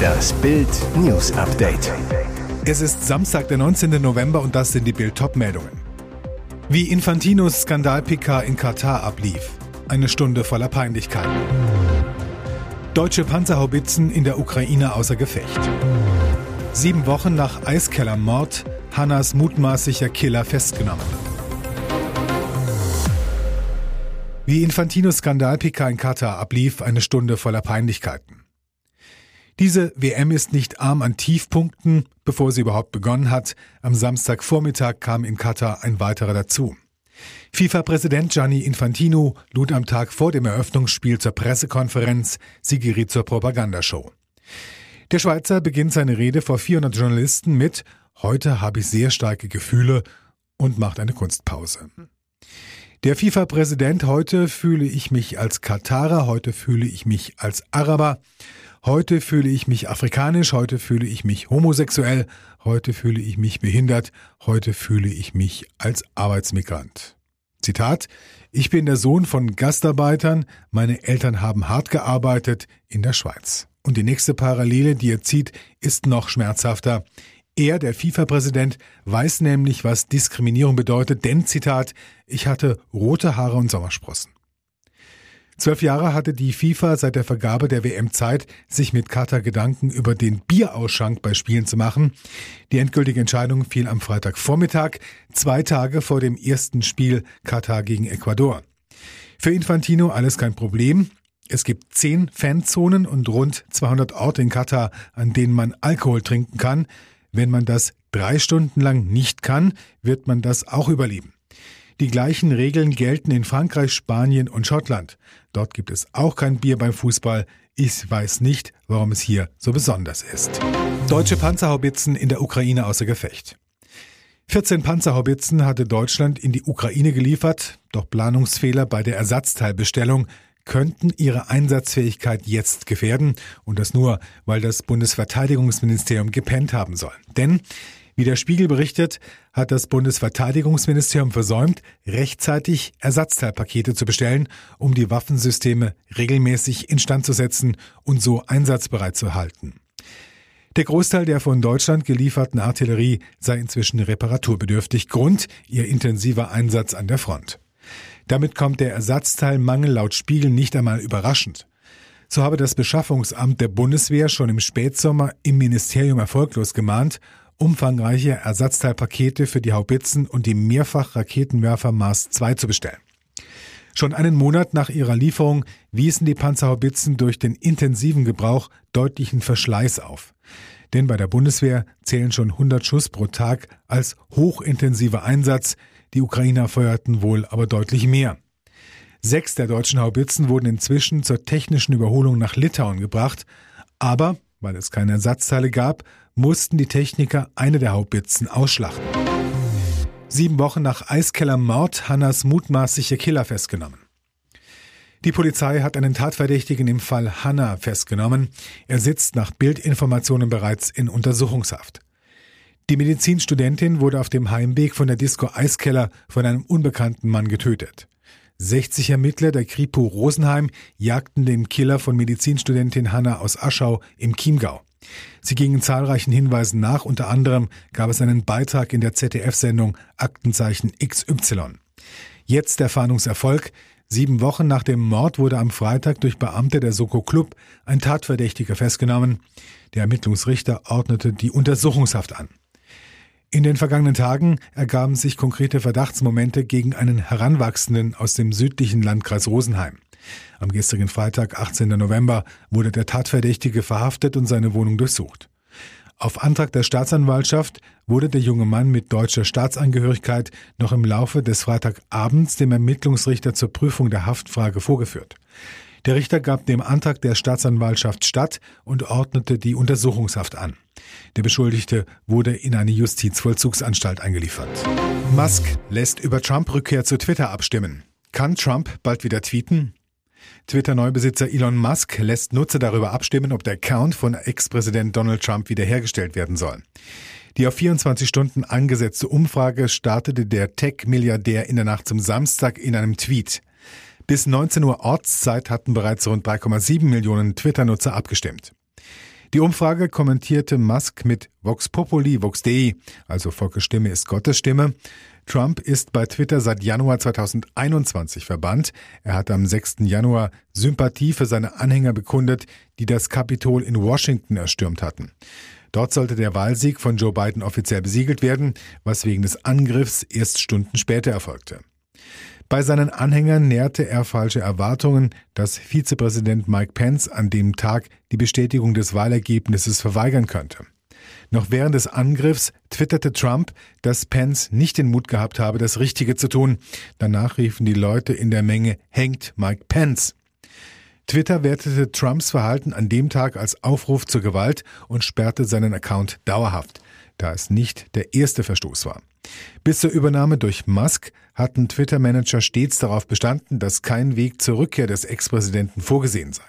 Das Bild News Update. Es ist Samstag, der 19. November und das sind die Bild meldungen Wie Infantinos Skandal-PK in Katar ablief. Eine Stunde voller Peinlichkeit. Deutsche Panzerhaubitzen in der Ukraine außer Gefecht. Sieben Wochen nach Eiskellermord, Hannas mutmaßlicher Killer festgenommen. Wie Infantinos Skandal-PK in Katar ablief, eine Stunde voller Peinlichkeiten. Diese WM ist nicht arm an Tiefpunkten, bevor sie überhaupt begonnen hat. Am Samstagvormittag kam in Katar ein weiterer dazu. FIFA-Präsident Gianni Infantino lud am Tag vor dem Eröffnungsspiel zur Pressekonferenz, sie geriet zur Propagandashow. Der Schweizer beginnt seine Rede vor 400 Journalisten mit Heute habe ich sehr starke Gefühle und macht eine Kunstpause. Der FIFA-Präsident, heute fühle ich mich als Katarer, heute fühle ich mich als Araber, heute fühle ich mich afrikanisch, heute fühle ich mich homosexuell, heute fühle ich mich behindert, heute fühle ich mich als Arbeitsmigrant. Zitat Ich bin der Sohn von Gastarbeitern, meine Eltern haben hart gearbeitet in der Schweiz. Und die nächste Parallele, die er zieht, ist noch schmerzhafter. Er, der FIFA-Präsident, weiß nämlich, was Diskriminierung bedeutet, denn, Zitat, ich hatte rote Haare und Sommersprossen. Zwölf Jahre hatte die FIFA seit der Vergabe der WM Zeit, sich mit Katar Gedanken über den Bierausschank bei Spielen zu machen. Die endgültige Entscheidung fiel am Freitagvormittag, zwei Tage vor dem ersten Spiel Katar gegen Ecuador. Für Infantino alles kein Problem. Es gibt zehn Fanzonen und rund 200 Orte in Katar, an denen man Alkohol trinken kann. Wenn man das drei Stunden lang nicht kann, wird man das auch überleben. Die gleichen Regeln gelten in Frankreich, Spanien und Schottland. Dort gibt es auch kein Bier beim Fußball. Ich weiß nicht, warum es hier so besonders ist. Deutsche Panzerhaubitzen in der Ukraine außer Gefecht. 14 Panzerhaubitzen hatte Deutschland in die Ukraine geliefert, doch Planungsfehler bei der Ersatzteilbestellung könnten ihre Einsatzfähigkeit jetzt gefährden und das nur, weil das Bundesverteidigungsministerium gepennt haben soll. Denn wie der Spiegel berichtet, hat das Bundesverteidigungsministerium versäumt, rechtzeitig Ersatzteilpakete zu bestellen, um die Waffensysteme regelmäßig instand zu setzen und so einsatzbereit zu halten. Der Großteil der von Deutschland gelieferten Artillerie sei inzwischen reparaturbedürftig. Grund ihr intensiver Einsatz an der Front. Damit kommt der Ersatzteilmangel laut Spiegel nicht einmal überraschend. So habe das Beschaffungsamt der Bundeswehr schon im Spätsommer im Ministerium erfolglos gemahnt, umfangreiche Ersatzteilpakete für die Haubitzen und die Mehrfachraketenwerfer Mars II zu bestellen. Schon einen Monat nach ihrer Lieferung wiesen die Panzerhaubitzen durch den intensiven Gebrauch deutlichen Verschleiß auf. Denn bei der Bundeswehr zählen schon 100 Schuss pro Tag als hochintensiver Einsatz, die Ukrainer feuerten wohl aber deutlich mehr. Sechs der deutschen Haubitzen wurden inzwischen zur technischen Überholung nach Litauen gebracht, aber, weil es keine Ersatzteile gab, mussten die Techniker eine der Haubitzen ausschlachten. Sieben Wochen nach Eiskeller Mord Hannas mutmaßliche Killer festgenommen. Die Polizei hat einen Tatverdächtigen im Fall Hanna festgenommen. Er sitzt nach Bildinformationen bereits in Untersuchungshaft. Die Medizinstudentin wurde auf dem Heimweg von der Disco Eiskeller von einem unbekannten Mann getötet. 60 Ermittler der Kripo Rosenheim jagten den Killer von Medizinstudentin Hanna aus Aschau im Chiemgau. Sie gingen zahlreichen Hinweisen nach, unter anderem gab es einen Beitrag in der ZDF-Sendung Aktenzeichen XY. Jetzt der Fahndungserfolg. Sieben Wochen nach dem Mord wurde am Freitag durch Beamte der Soko Club ein Tatverdächtiger festgenommen. Der Ermittlungsrichter ordnete die Untersuchungshaft an. In den vergangenen Tagen ergaben sich konkrete Verdachtsmomente gegen einen Heranwachsenden aus dem südlichen Landkreis Rosenheim. Am gestrigen Freitag, 18. November, wurde der Tatverdächtige verhaftet und seine Wohnung durchsucht. Auf Antrag der Staatsanwaltschaft wurde der junge Mann mit deutscher Staatsangehörigkeit noch im Laufe des Freitagabends dem Ermittlungsrichter zur Prüfung der Haftfrage vorgeführt. Der Richter gab dem Antrag der Staatsanwaltschaft statt und ordnete die Untersuchungshaft an. Der Beschuldigte wurde in eine Justizvollzugsanstalt eingeliefert. Musk lässt über Trump-Rückkehr zu Twitter abstimmen. Kann Trump bald wieder tweeten? Twitter-Neubesitzer Elon Musk lässt Nutzer darüber abstimmen, ob der Account von Ex-Präsident Donald Trump wiederhergestellt werden soll. Die auf 24 Stunden angesetzte Umfrage startete der Tech-Milliardär in der Nacht zum Samstag in einem Tweet. Bis 19 Uhr Ortszeit hatten bereits rund 3,7 Millionen Twitter-Nutzer abgestimmt. Die Umfrage kommentierte Musk mit Vox Populi, Vox Dei, also Volkes Stimme ist Gottes Stimme. Trump ist bei Twitter seit Januar 2021 verbannt. Er hat am 6. Januar Sympathie für seine Anhänger bekundet, die das Kapitol in Washington erstürmt hatten. Dort sollte der Wahlsieg von Joe Biden offiziell besiegelt werden, was wegen des Angriffs erst Stunden später erfolgte. Bei seinen Anhängern nährte er falsche Erwartungen, dass Vizepräsident Mike Pence an dem Tag die Bestätigung des Wahlergebnisses verweigern könnte. Noch während des Angriffs twitterte Trump, dass Pence nicht den Mut gehabt habe, das Richtige zu tun. Danach riefen die Leute in der Menge, hängt Mike Pence. Twitter wertete Trumps Verhalten an dem Tag als Aufruf zur Gewalt und sperrte seinen Account dauerhaft, da es nicht der erste Verstoß war. Bis zur Übernahme durch Musk hatten Twitter-Manager stets darauf bestanden, dass kein Weg zur Rückkehr des Ex-Präsidenten vorgesehen sei.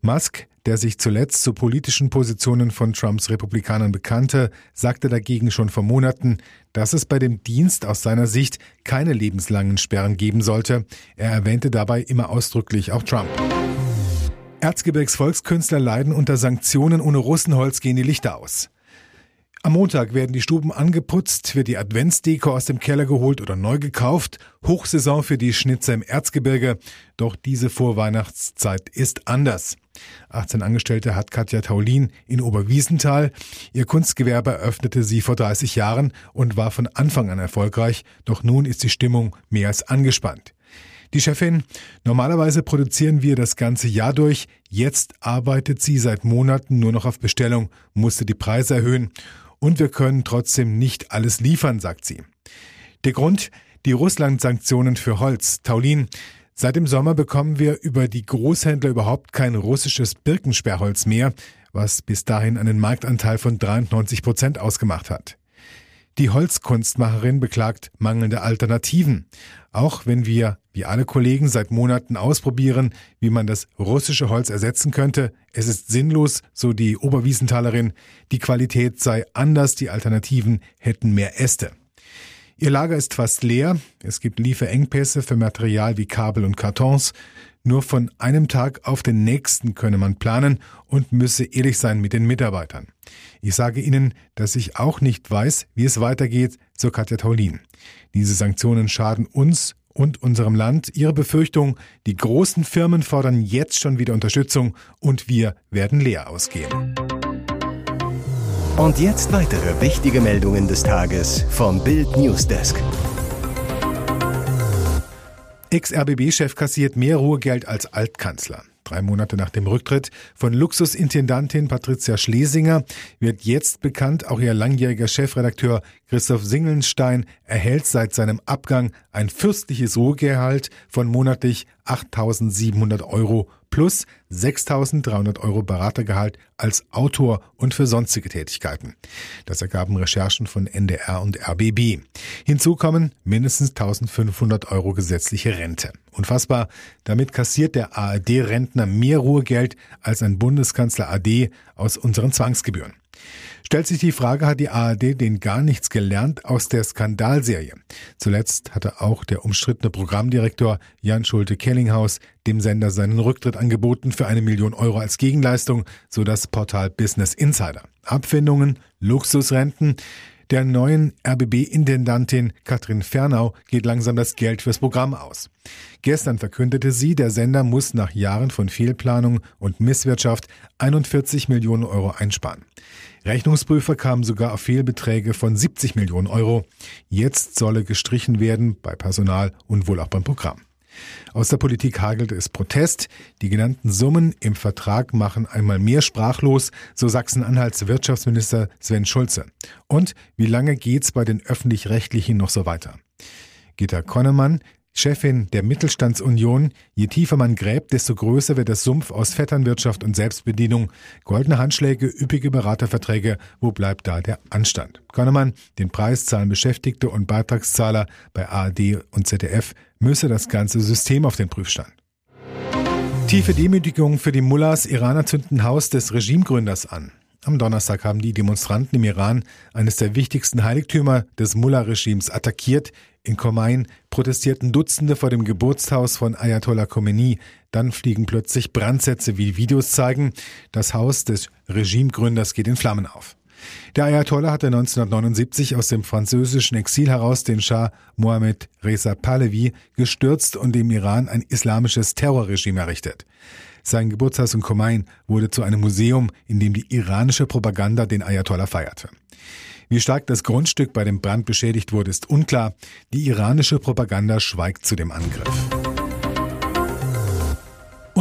Musk, der sich zuletzt zu politischen Positionen von Trumps Republikanern bekannte, sagte dagegen schon vor Monaten, dass es bei dem Dienst aus seiner Sicht keine lebenslangen Sperren geben sollte. Er erwähnte dabei immer ausdrücklich auch Trump. Erzgebirgs Volkskünstler leiden unter Sanktionen. Ohne Russenholz gehen die Lichter aus. Am Montag werden die Stuben angeputzt, wird die Adventsdeko aus dem Keller geholt oder neu gekauft. Hochsaison für die Schnitzer im Erzgebirge. Doch diese Vorweihnachtszeit ist anders. 18 Angestellte hat Katja Taulin in Oberwiesenthal. Ihr Kunstgewerbe eröffnete sie vor 30 Jahren und war von Anfang an erfolgreich. Doch nun ist die Stimmung mehr als angespannt. Die Chefin, normalerweise produzieren wir das ganze Jahr durch. Jetzt arbeitet sie seit Monaten nur noch auf Bestellung, musste die Preise erhöhen und wir können trotzdem nicht alles liefern, sagt sie. Der Grund, die Russland-Sanktionen für Holz. Taulin, seit dem Sommer bekommen wir über die Großhändler überhaupt kein russisches Birkensperrholz mehr, was bis dahin einen Marktanteil von 93 Prozent ausgemacht hat. Die Holzkunstmacherin beklagt mangelnde Alternativen. Auch wenn wir, wie alle Kollegen, seit Monaten ausprobieren, wie man das russische Holz ersetzen könnte, es ist sinnlos, so die Oberwiesenthalerin, die Qualität sei anders, die Alternativen hätten mehr Äste. Ihr Lager ist fast leer, es gibt Lieferengpässe für Material wie Kabel und Kartons, nur von einem Tag auf den nächsten könne man planen und müsse ehrlich sein mit den Mitarbeitern. Ich sage Ihnen, dass ich auch nicht weiß, wie es weitergeht, so Katja Taulin. Diese Sanktionen schaden uns und unserem Land. Ihre Befürchtung, die großen Firmen fordern jetzt schon wieder Unterstützung und wir werden leer ausgehen. Und jetzt weitere wichtige Meldungen des Tages vom Bild Newsdesk. Ex-RBB-Chef kassiert mehr Ruhegeld als Altkanzler. Drei Monate nach dem Rücktritt von Luxusintendantin Patricia Schlesinger wird jetzt bekannt, auch ihr langjähriger Chefredakteur Christoph Singelnstein erhält seit seinem Abgang ein fürstliches Ruhegehalt von monatlich 8.700 Euro plus 6.300 Euro Beratergehalt als Autor und für sonstige Tätigkeiten. Das ergaben Recherchen von NDR und RBB. Hinzu kommen mindestens 1.500 Euro gesetzliche Rente. Unfassbar. Damit kassiert der ARD-Rentner mehr Ruhegeld als ein Bundeskanzler AD aus unseren Zwangsgebühren. Stellt sich die Frage, hat die ARD den gar nichts gelernt aus der Skandalserie? Zuletzt hatte auch der umstrittene Programmdirektor Jan Schulte-Kellinghaus dem Sender seinen Rücktritt angeboten für eine Million Euro als Gegenleistung, so das Portal Business Insider. Abfindungen, Luxusrenten, der neuen RBB-Intendantin Katrin Fernau geht langsam das Geld fürs Programm aus. Gestern verkündete sie, der Sender muss nach Jahren von Fehlplanung und Misswirtschaft 41 Millionen Euro einsparen. Rechnungsprüfer kamen sogar auf Fehlbeträge von 70 Millionen Euro. Jetzt solle gestrichen werden bei Personal und wohl auch beim Programm. Aus der Politik hagelte es Protest. Die genannten Summen im Vertrag machen einmal mehr sprachlos, so Sachsen-Anhalts Wirtschaftsminister Sven Schulze. Und wie lange geht's bei den öffentlich-rechtlichen noch so weiter? Gitta Konnemann, Chefin der Mittelstandsunion, je tiefer man gräbt, desto größer wird das Sumpf aus Vetternwirtschaft und Selbstbedienung. Goldene Handschläge, üppige Beraterverträge, wo bleibt da der Anstand? Konnemann, den Preis zahlen Beschäftigte und Beitragszahler bei ARD und ZDF, müsse das ganze System auf den Prüfstand. Tiefe Demütigung für die Mullahs, Iraner zünden Haus des Regimegründers an. Am Donnerstag haben die Demonstranten im Iran eines der wichtigsten Heiligtümer des Mullah-Regimes attackiert. In Khomein protestierten Dutzende vor dem Geburtshaus von Ayatollah Khomeini. Dann fliegen plötzlich Brandsätze, wie Videos zeigen. Das Haus des Regimegründers geht in Flammen auf. Der Ayatollah hatte 1979 aus dem französischen Exil heraus den Schah Mohammed Reza Pahlavi gestürzt und dem Iran ein islamisches Terrorregime errichtet. Sein Geburtshaus in Khomein wurde zu einem Museum, in dem die iranische Propaganda den Ayatollah feierte. Wie stark das Grundstück bei dem Brand beschädigt wurde, ist unklar. Die iranische Propaganda schweigt zu dem Angriff.